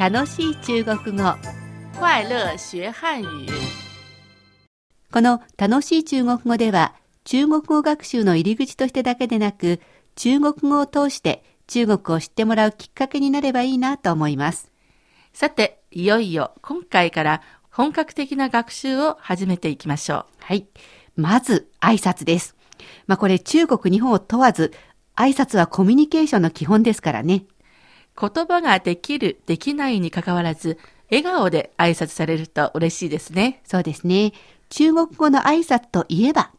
楽しい中国語快乐学汉语。この楽しい中国語では中国語学習の入り口としてだけでなく中国語を通して中国を知ってもらうきっかけになればいいなと思います。さて、いよいよ今回から本格的な学習を始めていきましょはい。まず挨拶です。まあこれ中国日本を問わず挨拶はコミュニケーションの基本ですからね。う。言葉ができる、できないにかかわらず、笑顔で挨拶されると嬉しいですね。そうですね。中国語の挨拶といえば、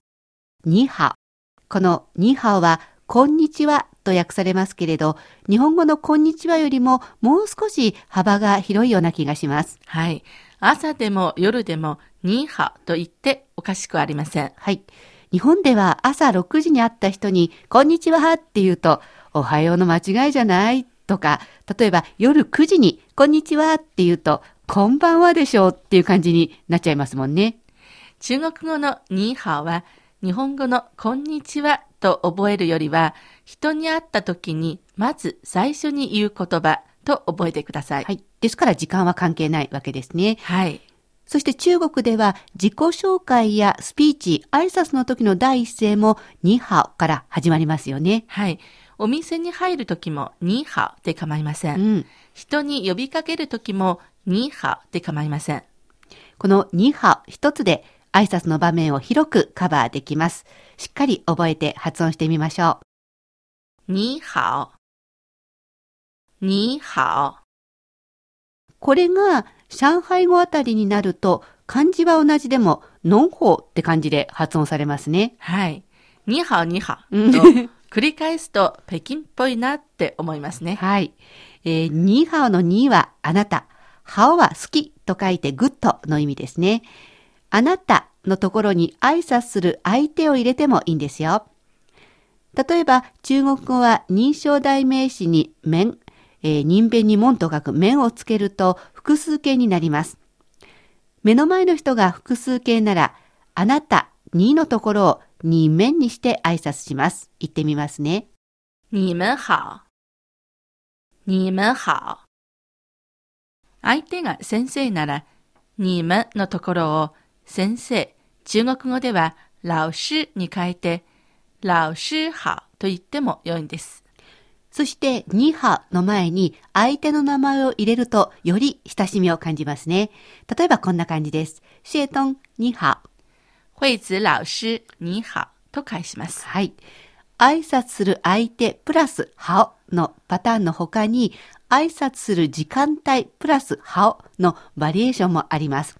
ニーハオ。このニーハオは、こんにちはと訳されますけれど、日本語のこんにちはよりももう少し幅が広いような気がします。はい。朝でも夜でも、ニーハオと言っておかしくありません。はい。日本では朝6時に会った人に、こんにちはって言うと、おはようの間違いじゃないとか、例えば夜9時に、こんにちはって言うと、こんばんはでしょうっていう感じになっちゃいますもんね。中国語のニーハオは、日本語のこんにちはと覚えるよりは、人に会った時に、まず最初に言う言葉と覚えてください。はい。ですから時間は関係ないわけですね。はい。そして中国では自己紹介やスピーチ、挨拶の時の第一声もニーハオから始まりますよね。はい。お店に入るときも、ニーハオで構いませ。うんん。人に呼びかけるときも、ニーハオで構いません。このニーハオ一つで挨拶の場面を広くカバーできます。しっかり覚えて発音してみましょう。ニーハオ。ニーハこれが上海語あたりになると漢字は同じでも侬好 って感じで発音されますね。オ。はい。你好、你好。繰り返すと北京っぽいなって思いますね。はい。えー、你好 の 你 はあなた。好 は好きと書いてグッドの意味ですね。あなたのところに挨拶する相手を入れてもいいんですよ。例えば中国語は人称代名詞に 们、えー人弁に門と書く面をつけると複数形になります。目の前の人が複数形なら、あなた、にのところをに面にして挨拶します。言ってみますね。你们好。你们好。相手が先生なら、你们のところを先生、中国語では老師に変えて、老師好と言っても良いんです。そして、ニーハの前に相手の名前を入れると、より親しみを感じますね。例えばこんな感じです。シエトン、ニーハ。惠子老師、你好と返します。はい。挨拶する相手プラスハオのパターンの他に、挨拶する時間帯プラスハオのバリエーションもあります。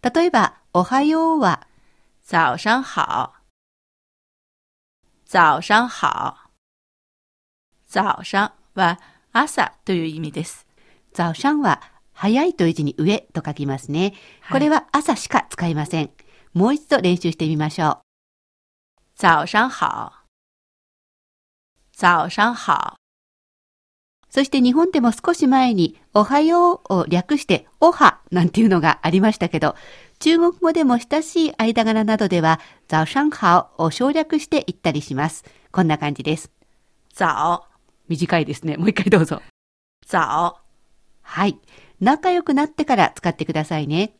例えば、おはようは、早上好。早上好。早上は朝という意味です。ザオシャンは、早いという字に上と書きますね。これは朝しか使いません。もう一度練習してみましょう。早上好。早上好。そして日本でも少し前に、おはようを略して、おはなんていうのがありましたけど、中国語でも親しい間柄などでは、早上好を省略して言ったりします。こんな感じです。早、短いですね。もう一回どうぞ。早。はい。仲良くなってから使ってくださいね。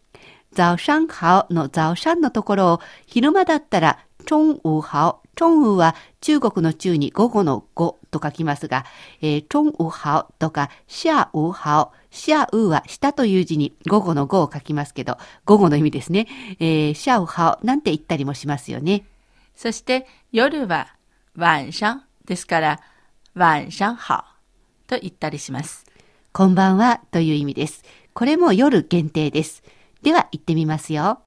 早上好の早上のところを、昼間だったら、中午好。中午は中国の中に午後の午と書きますが、えー、中午好とか、下午好。下午は下という字に午後の午を書きますけど、午後の意味ですね。えー、下午好なんて言ったりもしますよね。そして夜は晚上ですから、晚上好と言ったりします。こんばんはという意味です。これも夜限定です。では言ってみますよ。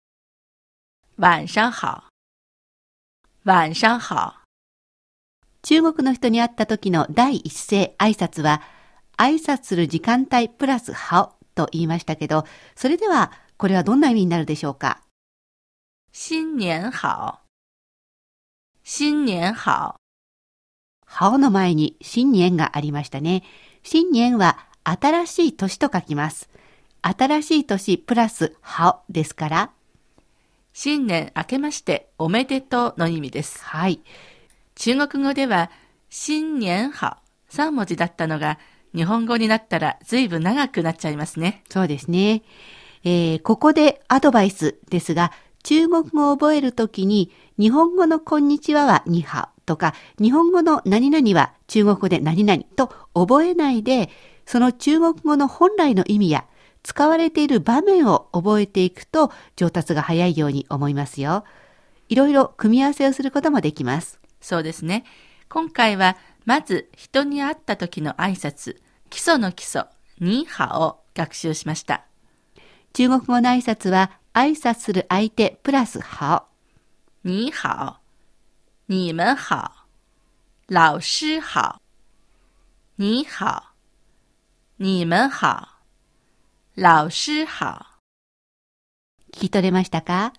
晚上好。晚上好。中国の人に会った時の第一声挨拶は、挨拶する時間帯プラスハオと言いましたけど、それではこれはどんな意味になるでしょうか？新年好。新年好。ハオの前に新年がありましたね。新年は新しい年と書きます。新しい年プラスハオですから、新年明けましておめでとうの意味です。はい。中国語では、新年好3文字だったのが、日本語になったら随分長くなっちゃいますね。そうですね。えー、ここでアドバイスですが、中国語を覚えるときに、日本語のこんにちははニハオとか、日本語の何々は中国語で何々と覚えないで、その中国語の本来の意味や使われている場面を覚えていくと上達が早いように思いますよ。いろいろ組み合わせをすることもできます。そうですね。今回は、まず人に会った時の挨拶、基礎の基礎、ニーハを学習しました。中国語の挨拶は挨拶する相手プラスハ你好，你们好，老师好。你好，你们好，老师好。聞き取れましたか？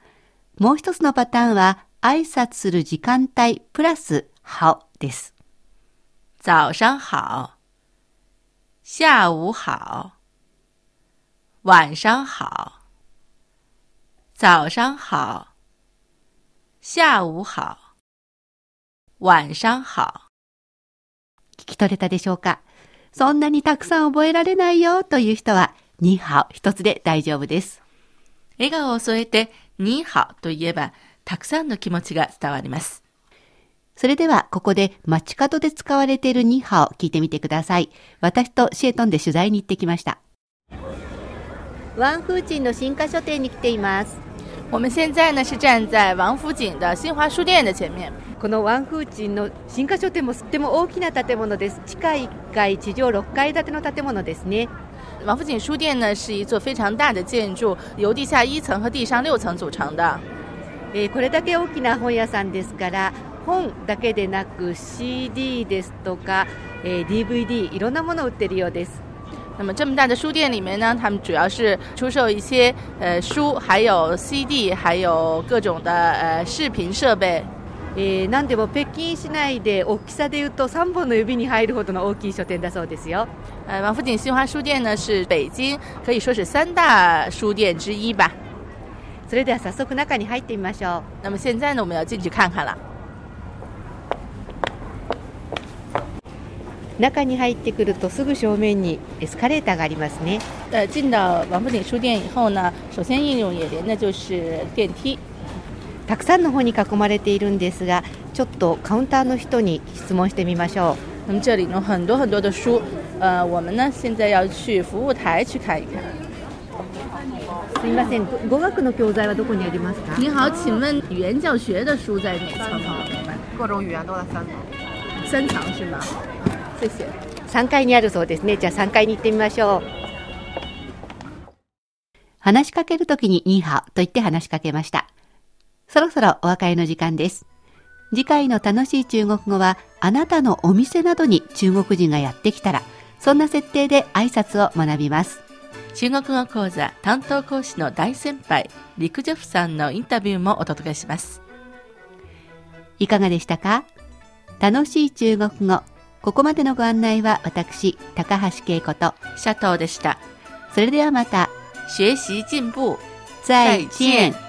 もう一つのパターンは挨拶する時間帯プラスハです。早上好，下午好，晚上好。早上好，下午好，晚上好。聞き取れたでしょうか？そんなにたくさん覚えられないよという人は、ニーハオ一つで大丈夫です。笑顔を添えて、ニーハオと言えば、たくさんの気持ちが伝わります。それでは、ここで街角で使われているニーハオ聞いてみてください。私とシエトンで取材に行ってきました。ワンフーチンの新華書店に来ています。我们现在呢是站在王府井的新华书店的前面。このワンフーチンの新華書店もとっても大きな建物です。地下1階、地上6階建ての建物ですね。王府井书店呢是一座非常大的建筑，由地下一层和地上六层组成的。えーこれだけ大きな本屋さんですから本だけでなく CD ですとか、えー DVD いろんなものを売ってるようです那么这么大的书店里面呢，他们主要是出售一些呃书，还有 CD，还有各种的呃视频设备。 えー何でも北京市内で大きさでいうと3本の指に入るほどの大きい書店だそうですよ呃，王府井新华书店呢是北京可以说是三大书店之一吧。それでは早速中に入ってみましょう那么现在呢，我们要进去看看了。中に入ってくるとすぐ正面にエスカレーターがありますね呃，进到王府井书店以后呢，首先映入眼帘的就是电梯。たくさんの本に囲まれているんですがちょっとカウンターの人に質問してみましょう那么这里呢很多很多的书，呃，我们呢现在要去服务台去看一看。すみません語学の教材はどこにありますか？您好，请问语言教学的书在哪层？各种语言都在三层。三层是吗？谢谢。3階にあるそうですね。じゃあ3階に行ってみましょう。話しかけるときにニーハオと言って話しかけました。そろそろお別れの時間です。次回の楽しい中国語は、あなたのお店などに中国人がやってきたら、そんな設定で挨拶を学びます。中国語講座担当講師の大先輩、リクジョフさんのインタビューもお届けします。いかがでしたか？楽しい中国語。ここまでのご案内は私、高橋恵子と、シャトーでした。それではまた、学習進步。再見。